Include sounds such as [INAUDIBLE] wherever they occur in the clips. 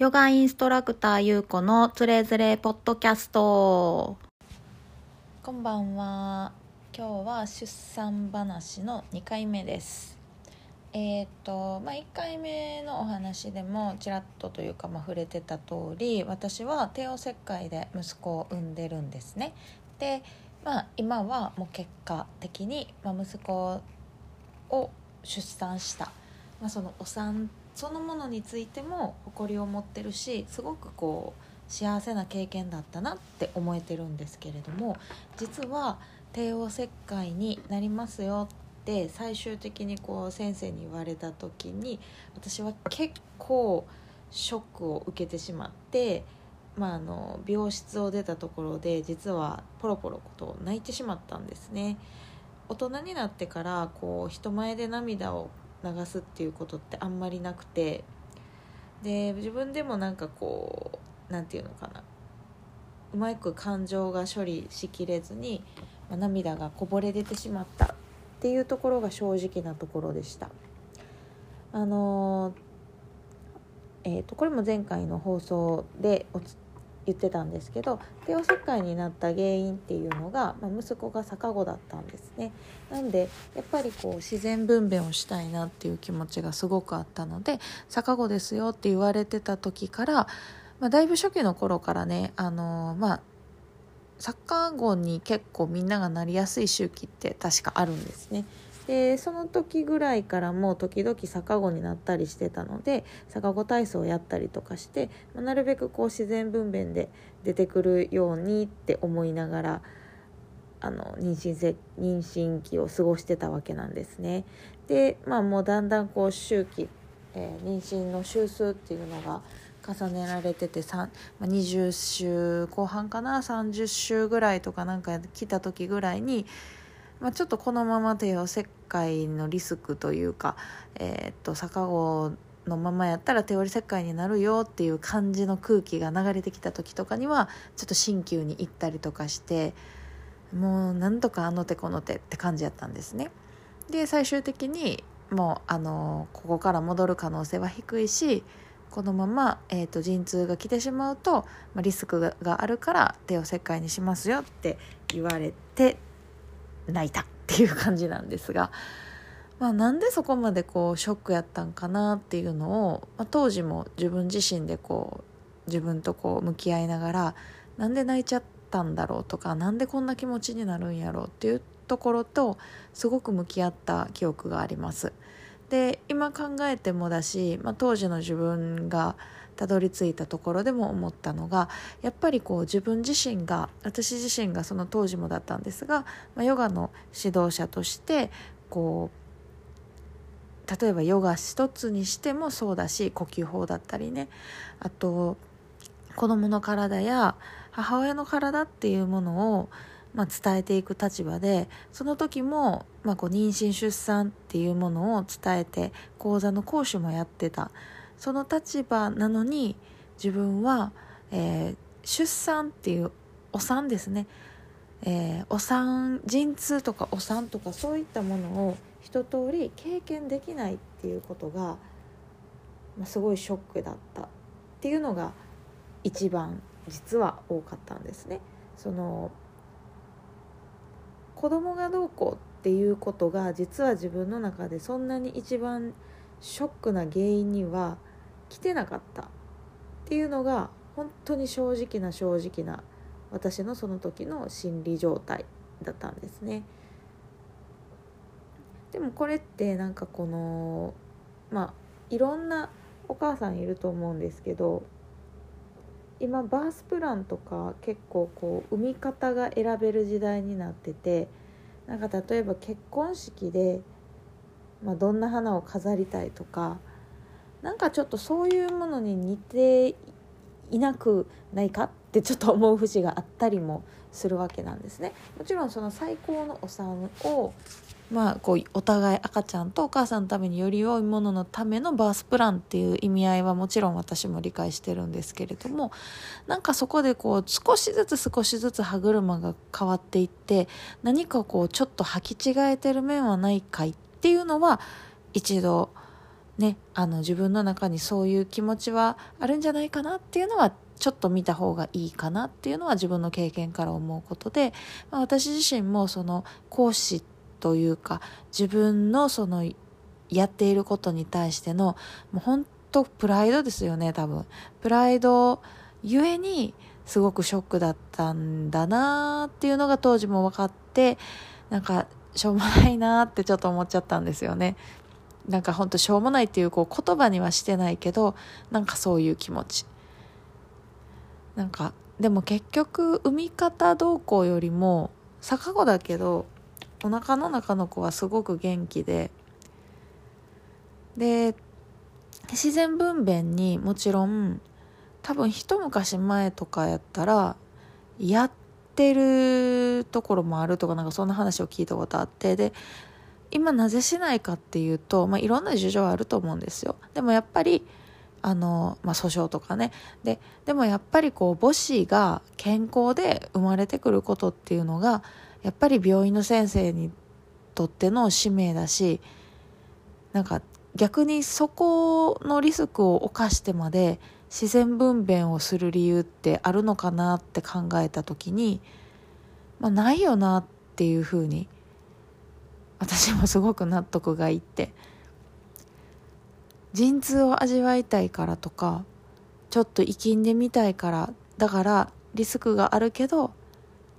ヨガインストラクターゆうこのつれづれポッドキャスト。こんばんは。今日は出産話の2回目です。えっ、とまあ1回目のお話でもちらっとというか、まあ、触れてた通り私は帝王切開で息子を産んでるんですね。でまあ今はもう結果的に、まあ、息子を出産した、まあ、そのお産そのものについても誇りを持ってるしすごくこう幸せな経験だったなって思えてるんですけれども実は帝王切開になりますよって最終的にこう先生に言われた時に私は結構ショックを受けてしまって、まあ、あの美容室を出たところで実はポロポロと泣いてしまったんですね。大人になってからこう人前で涙を流すっていうことってあんまりなくてで自分でもなんかこう何て言うのかなうまく感情が処理しきれずに、まあ、涙がこぼれ出てしまったっていうところが正直なところでした。あのえーと、とこれも前回の放送でお言ってたんですけど帝王切開になった原因っていうのが、まあ、息子が逆子だったんですねなんでやっぱりこう自然分娩をしたいなっていう気持ちがすごくあったので逆子ですよって言われてた時から、まあ、だいぶ初期の頃からねあのー、まあ逆子に結構みんながなりやすい周期って確かあるんですね。でその時ぐらいからもう時々逆子になったりしてたので逆子体操をやったりとかして、まあ、なるべくこう自然分娩で出てくるようにって思いながらあの妊娠せ妊娠期を過ごしてたわけなんですね。でまあもうだんだんこう周期、えー、妊娠の週数っていうのが重ねられてて、20週後半かな30週ぐらいとかなんか来た時ぐらいにまあ、ちょっとこのまま帝王切開のリスクというか、えー、っと逆子のままやったら手織り切開になるよっていう感じの空気が流れてきた時とかにはちょっと鍼灸に行ったりとかしてもうなんとかあの手この手って感じやったんですね。で最終的にもうあのここから戻る可能性は低いしこのまま、えーと、陣痛が来てしまうと、まあ、リスクがあるから帝王切開にしますよって言われて泣いたっていう感じなんですが、まあ、なんでそこまでこうショックやったんかなっていうのを、まあ、当時も自分自身でこう自分とこう向き合いながらなんで泣いちゃったんだろうとかなんでこんな気持ちになるんやろうっていうところとすごく向き合った記憶があります。で今考えてもだし、まあ、当時の自分がたどり着いたところでも思ったのがやっぱりこう自分自身が私自身がその当時もだったんですが、まあ、ヨガの指導者としてこう例えばヨガ一つにしてもそうだし呼吸法だったりね。あと子どもの体や母親の体っていうものをまあ、伝えていく立場でその時も、まあ、こう妊娠出産っていうものを伝えて講座の講師もやってた。その立場なのに自分は、えー、出産っていうお産ですね、えー、お産陣痛とかお産とかそういったものを一通り経験できないっていうことが、まあ、すごいショックだった。っていうのが一番実は多かったんですね。その子供がどうこうっていうことが実は自分の中でそんなに一番ショックな原因には来てなかったっていうのが本当に正直な正直な私のその時の心理状態だったんですね。でもこれってなんかこのまあいろんなお母さんいると思うんですけど今バースプランとか結構こう産み方が選べる時代になっててなんか例えば結婚式で、まあ、どんな花を飾りたいとかなんかちょっとそういうものに似ていなくないかってちょっと思う節があったりもするわけなんですね。もちろんその最高のお産をまあ、こうお互い赤ちゃんとお母さんのためにより良いもののためのバースプランっていう意味合いはもちろん私も理解してるんですけれどもなんかそこでこう少しずつ少しずつ歯車が変わっていって何かこうちょっと履き違えてる面はないかいっていうのは一度ねあの自分の中にそういう気持ちはあるんじゃないかなっていうのはちょっと見た方がいいかなっていうのは自分の経験から思うことで、まあ、私自身もその講師というか自分のそのやっていることに対してのもう本当プライドですよね多分。プライドゆえにすごくショックだったんだなっていうのが当時も分かってなんかしょうもないなってちょっと思っちゃったんですよね。なんかほんとしょうもないっていうこう言葉にはしてないけどなんかそういう気持ち。なんかでも結局産み方どうこうよりも逆子だけどお腹の中の子はすごく元気でで自然分娩にもちろん多分一昔前とかやったらやってるところもあるとかなんかそんな話を聞いたことあってで今なぜしないかっていうと、まあ、いろんな事情あると思うんですよ。でもやっぱりあの、まあ、訴訟とかね。ででもやっぱりこう母子が健康で生まれてくることっていうのがやっぱり病院の先生にとっての使命だしなんか逆にそこのリスクを冒してまで自然分娩をする理由ってあるのかなって考えた時に、まあ、ないよなっていうふうに私もすごく納得がいって陣痛を味わいたいからとかちょっと生きんでみたいからだからリスクがあるけど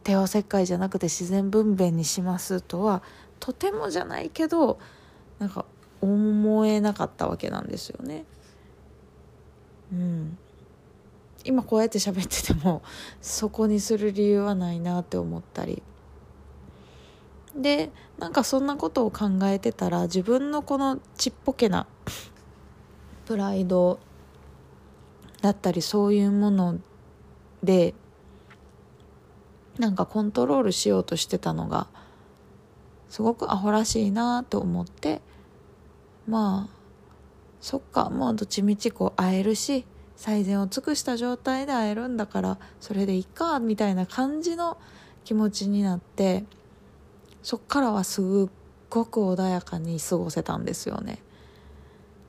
帝王切開じゃなくて自然分娩にしますとはとてもじゃないけどなんか思えなかったわけなんですよね。うん、今こうやって喋っててもそこにする理由はないなって思ったりでなんかそんなことを考えてたら自分のこのちっぽけな [SNIFFS] プライドだったりそういうものでなんかコントロールしようとしてたのがすごくアホらしいなと思ってまあそっかもうどっちみちこう会えるし最善を尽くした状態で会えるんだからそれでいいかみたいな感じの気持ちになってそっからはすっごく穏やかに過ごせたんですよね。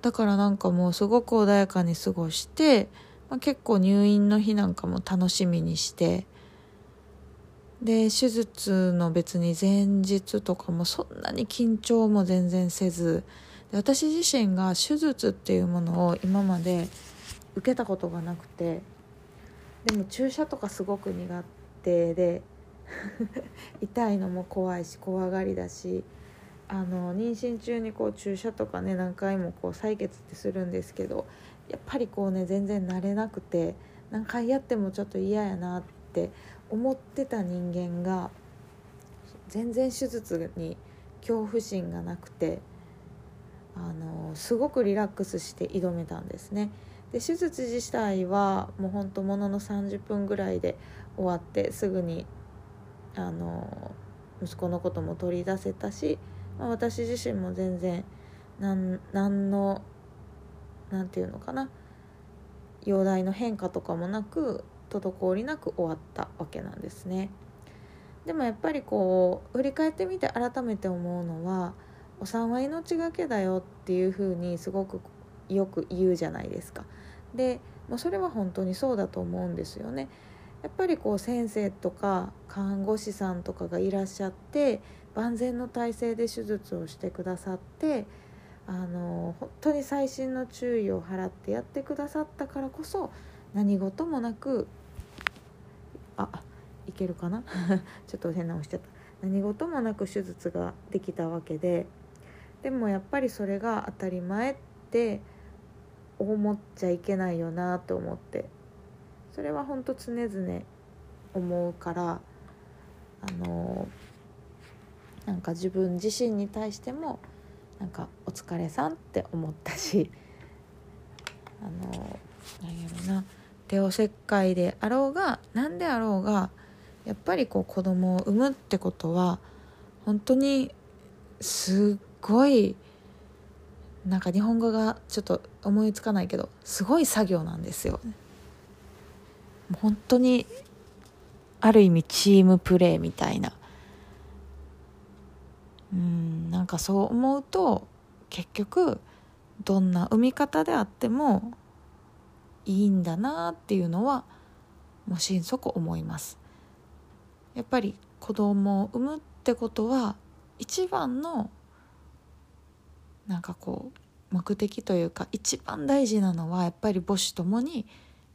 だからなんかもうすごく穏やかに過ごして、まあ、結構入院の日なんかも楽しみにしてで手術の別に前日とかもそんなに緊張も全然せず私自身が手術っていうものを今まで受けたことがなくてでも注射とかすごく苦手で [LAUGHS] 痛いのも怖いし怖がりだしあの妊娠中にこう注射とかね何回もこう採血ってするんですけどやっぱりこうね全然慣れなくて何回やってもちょっと嫌やなって思ってた人間が全然手術に恐怖心がなくてあのすごくリラックスして挑めたんですね。で手術自体はもうほんとものの30分ぐらいで終わってすぐにあの息子のことも取り出せたし、まあ、私自身も全然何の何て言うのかな容体の変化とかもなく滞りなく終わったわけなんですね。でもやっぱりこう振り返ってみて改めて思うのはお産は命がけだよっていうふうにすごくよく言うじゃないですか。でもうそれは本当にそうだと思うんですよね。やっぱりこう先生とか看護師さんとかがいらっしゃって万全の体制で手術をしてくださってあの本当に細心の注意を払ってやってくださったからこそ何事もなくあいけるかな？[LAUGHS] ちょっと変な押しちゃった。何事もなく手術ができたわけででもやっぱりそれが当たり前って思っちゃいけないよなと思って。それは本当常々思うからあのなんか自分自身に対してもなんか「お疲れさん」って思ったしあのなんやろな帝王切開であろうが何であろうがやっぱりこう子供を産むってことは本当にすっごいなんか日本語がちょっと思いつかないけどすごい作業なんですよ。本当にある意味チームプレーみたいな。うんなんかそう思うと結局どんな産み方であってもいいんだなっていうのはもう心底思います。やっぱり子供を産むってことは一番のなんかこう目的というか一番大事なのはやっぱり母子ともに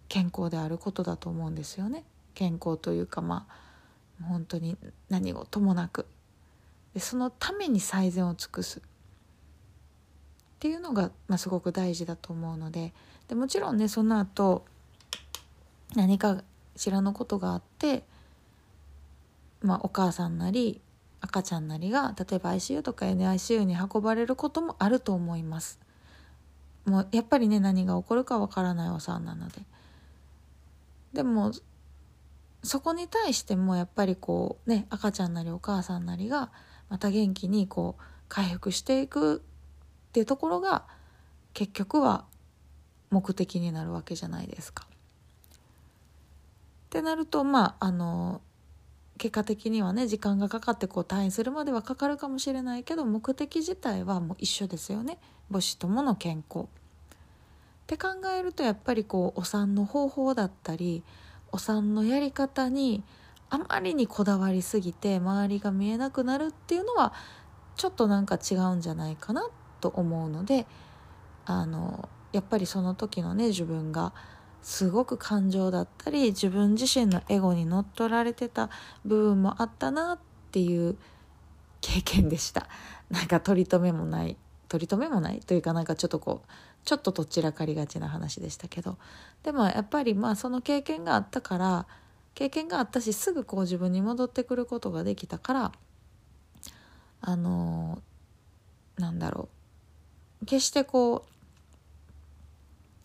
健康であることだと思うんですよね健康というかまあ本当に何事もなくでそのために最善を尽くすっていうのが、まあ、すごく大事だと思うのででもちろんねその後何かしらのことがあって、まあ、お母さんなり赤ちゃんなりが例えば ICU とか NICU に運ばれることもあると思います。もうやっぱりね何が起こるかわからないお産なので。でもそこに対してもやっぱりこうね赤ちゃんなりお母さんなりがまた元気にこう回復していくっていうところが結局は目的になるわけじゃないですか。ってなるとまああの結果的にはね時間がかかってこう退院するまではかかるかもしれないけど目的自体はもう一緒ですよね母子ともの健康。って考えるとやっぱりこうお産の方法だったりお産のやり方にあまりにこだわりすぎて周りが見えなくなるっていうのはちょっとなんか違うんじゃないかなと思うのであのやっぱりその時のね自分がすごく感情だったり自分自身のエゴに乗っ取られてた部分もあったなっていう経験でした。なんか取り留めもない取り留めもないというかなんかちょっとこうちょっとどちらかりがちな話でしたけどでもやっぱりまあその経験があったから経験があったしすぐこう自分に戻ってくることができたからあのなんだろう決してこう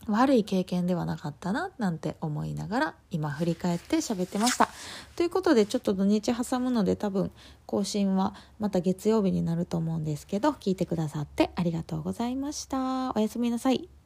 悪い経験ではなかったななんて思いながら今振り返って喋ってました。ということでちょっと土日挟むので多分更新はまた月曜日になると思うんですけど聞いてくださってありがとうございました。おやすみなさい。